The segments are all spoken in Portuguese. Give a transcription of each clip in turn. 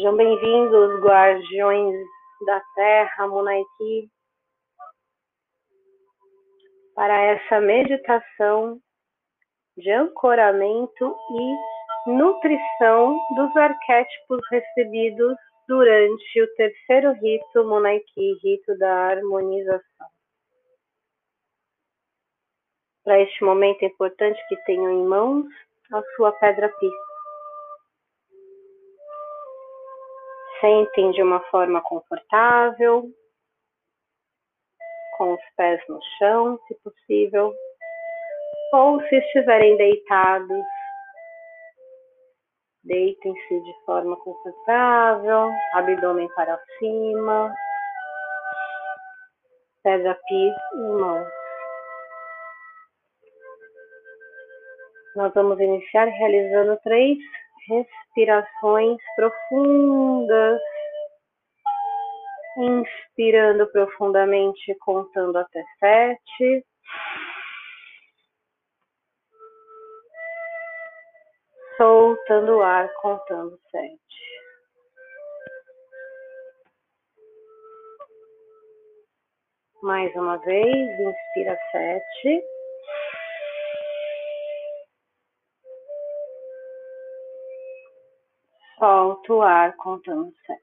Sejam bem-vindos, guardiões da Terra, Munaiki, para essa meditação de ancoramento e nutrição dos arquétipos recebidos durante o terceiro rito Munaiki, rito da harmonização. Para este momento é importante que tenham em mãos a sua pedra pista Sentem de uma forma confortável, com os pés no chão, se possível, ou se estiverem deitados, deitem-se de forma confortável, abdômen para cima, pedra pis em mãos. Nós vamos iniciar realizando três respirações profundas, inspirando profundamente, contando até sete. Soltando o ar, contando sete. Mais uma vez, inspira sete. Solta o ar contando sete.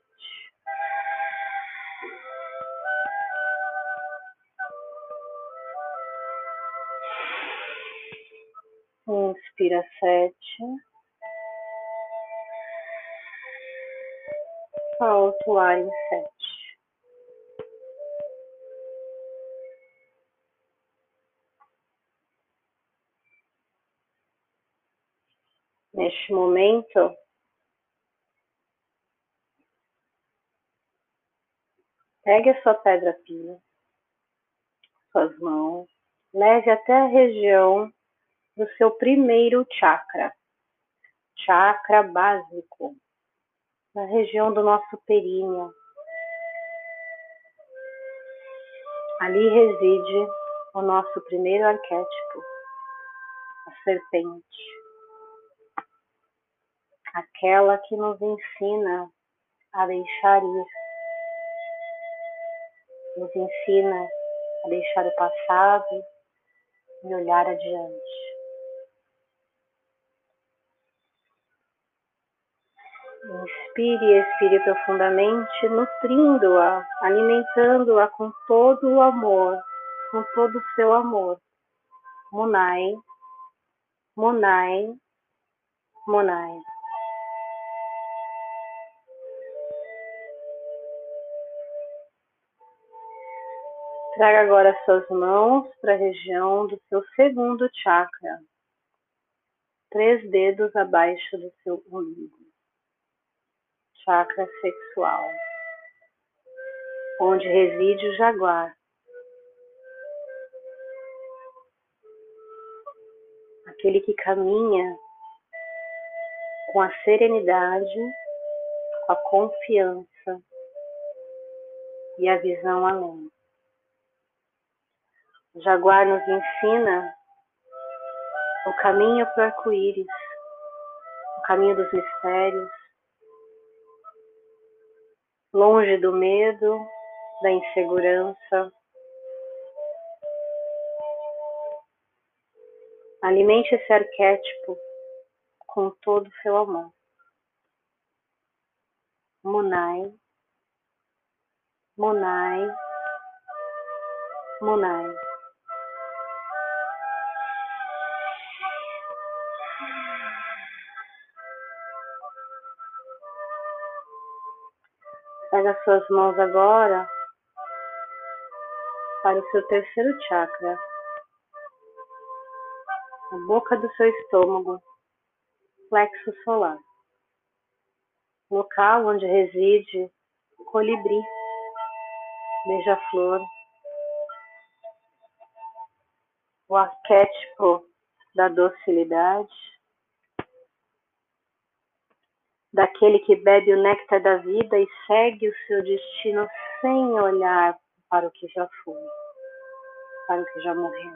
Inspira sete. Solta o ar em sete. Neste momento, Pegue a sua pedra pia, suas mãos, leve até a região do seu primeiro chakra, chakra básico, na região do nosso períneo. Ali reside o nosso primeiro arquétipo, a serpente, aquela que nos ensina a deixar ir nos ensina a deixar o passado e olhar adiante. Inspire e expire profundamente, nutrindo-a, alimentando-a com todo o amor, com todo o seu amor. Munai, Munai, Munai. Traga agora suas mãos para a região do seu segundo chakra, três dedos abaixo do seu umbigo, chakra sexual, onde reside o jaguar. Aquele que caminha com a serenidade, com a confiança e a visão além. Jaguar nos ensina o caminho para o arco-íris, o caminho dos mistérios, longe do medo, da insegurança. Alimente esse arquétipo com todo o seu amor. Munai, Munai, Munai. Pega suas mãos agora para o seu terceiro chakra, a boca do seu estômago, plexo solar, local onde reside o colibri, beija-flor, o arquétipo da docilidade, daquele que bebe o néctar da vida e segue o seu destino sem olhar para o que já foi, para o que já morreu.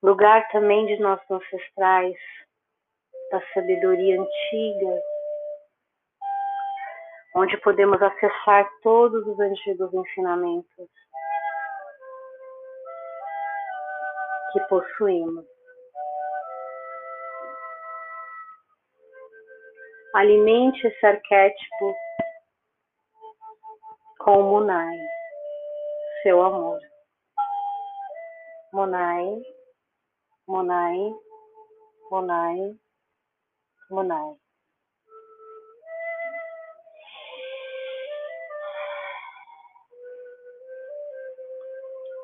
Lugar também de nossos ancestrais, da sabedoria antiga, onde podemos acessar todos os antigos ensinamentos que possuímos. Alimente esse arquétipo com o Munai, seu amor. Munai, Munai, Munai, Munai.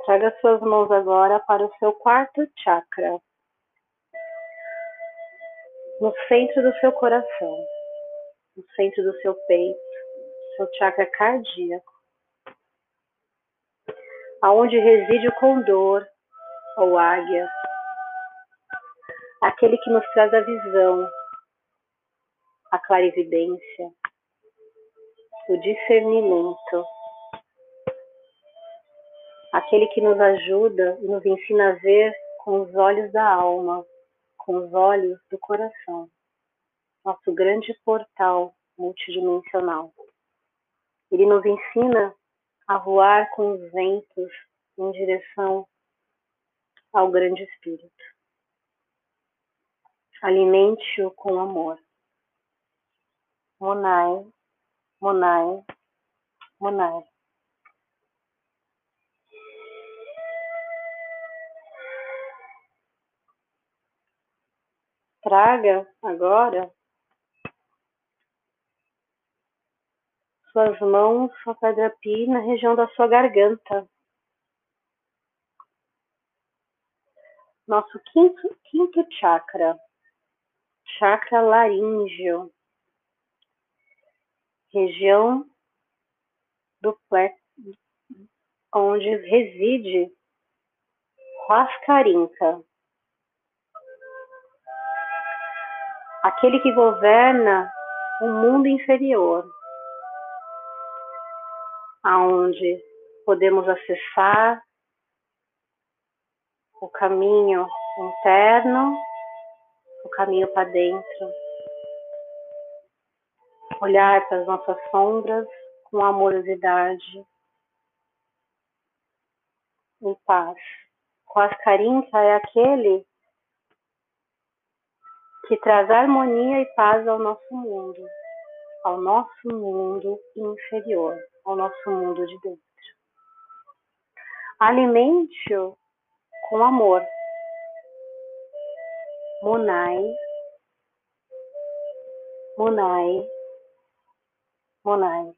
Traga suas mãos agora para o seu quarto chakra, no centro do seu coração, no centro do seu peito, seu chakra cardíaco, aonde reside o condor ou águia, aquele que nos traz a visão, a clarividência, o discernimento aquele que nos ajuda e nos ensina a ver com os olhos da alma, com os olhos do coração, nosso grande portal multidimensional. Ele nos ensina a voar com os ventos em direção ao grande espírito. Alimente-o com amor. Monai, Monai, Monai. Traga agora suas mãos, sua pedra pi na região da sua garganta. Nosso quinto, quinto chakra, chakra laríngeo, região do plexo, onde reside Huascarinca. aquele que governa o mundo inferior, aonde podemos acessar o caminho interno, o caminho para dentro, olhar para as nossas sombras com amorosidade e paz. Com as carinhas é aquele que traz harmonia e paz ao nosso mundo, ao nosso mundo inferior, ao nosso mundo de dentro. Alimente-o com amor. Munai, Munai, Munai.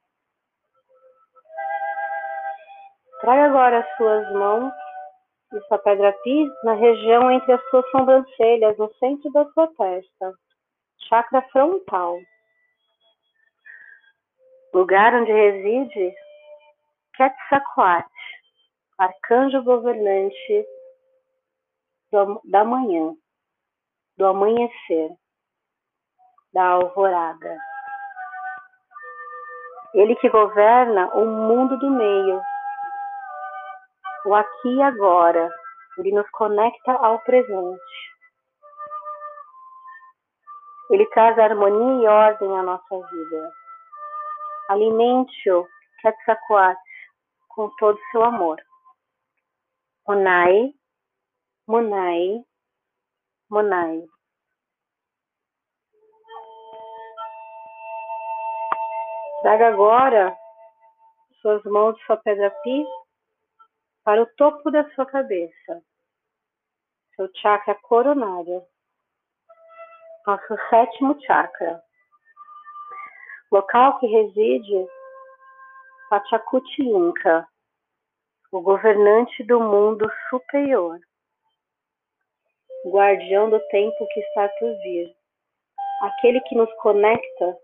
Traga agora as suas mãos e sua pedra pi na região entre as suas sobrancelhas, no centro da sua testa, chakra frontal. Lugar onde reside Quetzalcoatl, arcanjo governante da manhã, do amanhecer, da alvorada. Ele que governa o mundo do meio, o aqui e agora. Ele nos conecta ao presente. Ele traz harmonia e ordem à nossa vida. Alimente-o, Quetzalcoatl, com todo o seu amor. Monai, Monai, Monai. Traga agora suas mãos de sua pedra pi para o topo da sua cabeça, seu chakra coronário, nosso sétimo chakra, local que reside Pachacuti-Inca, o governante do mundo superior, guardião do tempo que está por vir, aquele que nos conecta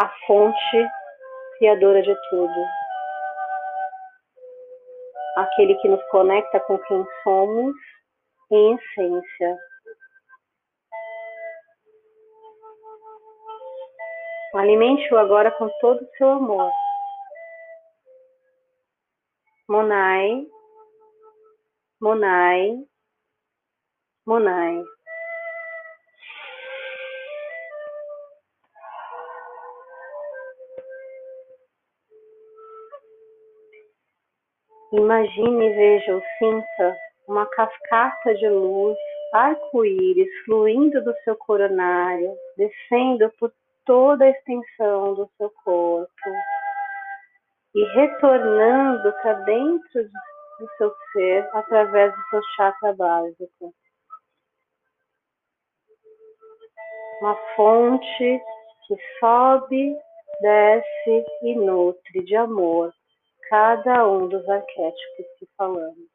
à fonte criadora de tudo aquele que nos conecta com quem somos em essência. Alimente-o agora com todo o seu amor. Monai, Monai, Monai. Imagine e veja ou sinta uma cascata de luz, arco-íris, fluindo do seu coronário, descendo por toda a extensão do seu corpo e retornando para dentro do seu ser através do seu chakra básico. Uma fonte que sobe, desce e nutre de amor cada um dos arquétipos que falamos.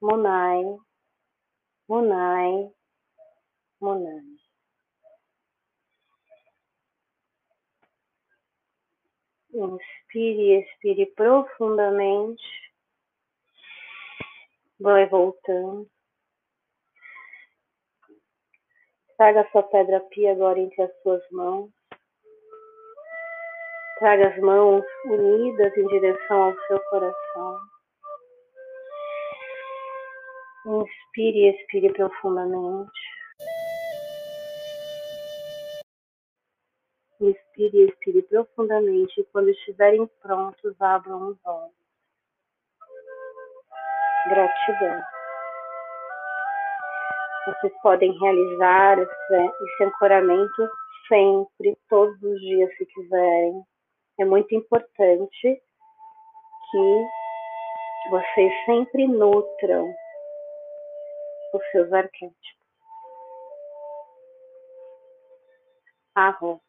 Monai, Monai, Monai. Inspire expire profundamente. Vai voltando. Traga sua pedra pia agora entre as suas mãos. Traga as mãos unidas em direção ao seu coração. Inspire e expire profundamente. Inspire e expire profundamente e quando estiverem prontos, abram os olhos. Gratidão. Vocês podem realizar esse ancoramento sempre, todos os dias, se quiserem. É muito importante que vocês sempre nutram os seus arquétipos. Arroz.